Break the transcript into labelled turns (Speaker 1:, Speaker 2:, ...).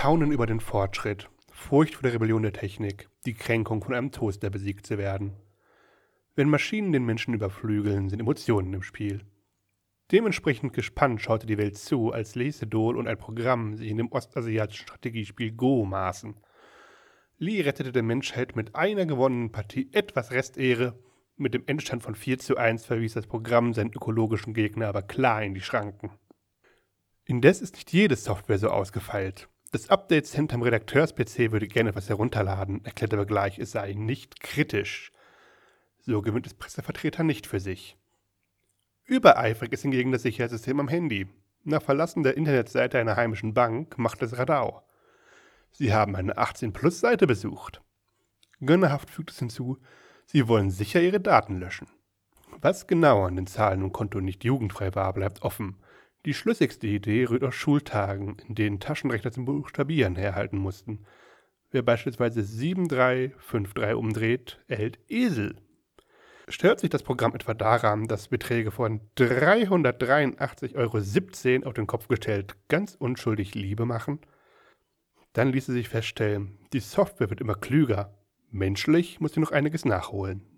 Speaker 1: Staunen über den Fortschritt, Furcht vor der Rebellion der Technik, die Kränkung von einem Toaster besiegt zu werden. Wenn Maschinen den Menschen überflügeln, sind Emotionen im Spiel. Dementsprechend gespannt schaute die Welt zu, als Lee Sedol und ein Programm sich in dem ostasiatischen Strategiespiel Go maßen. Lee rettete der Menschheit mit einer gewonnenen Partie etwas Restehre. Mit dem Endstand von 4 zu 1 verwies das Programm seinen ökologischen Gegner aber klar in die Schranken. Indes ist nicht jede Software so ausgefeilt. Das Update Center am Redakteurs-PC würde gerne etwas herunterladen, erklärt aber gleich, es sei nicht kritisch. So gewinnt es Pressevertreter nicht für sich. Übereifrig ist hingegen das Sicherheitssystem am Handy. Nach Verlassen der Internetseite einer heimischen Bank macht es Radau. Sie haben eine 18-Plus-Seite besucht. Gönnerhaft fügt es hinzu, Sie wollen sicher Ihre Daten löschen. Was genau an den Zahlen und Konto nicht jugendfrei war, bleibt offen. Die schlüssigste Idee rührt aus Schultagen, in denen Taschenrechner zum Buchstabieren herhalten mussten. Wer beispielsweise 7353 umdreht, erhält Esel. Stört sich das Programm etwa daran, dass Beträge von 383,17 Euro auf den Kopf gestellt ganz unschuldig Liebe machen? Dann ließe sich feststellen, die Software wird immer klüger. Menschlich muss sie noch einiges nachholen.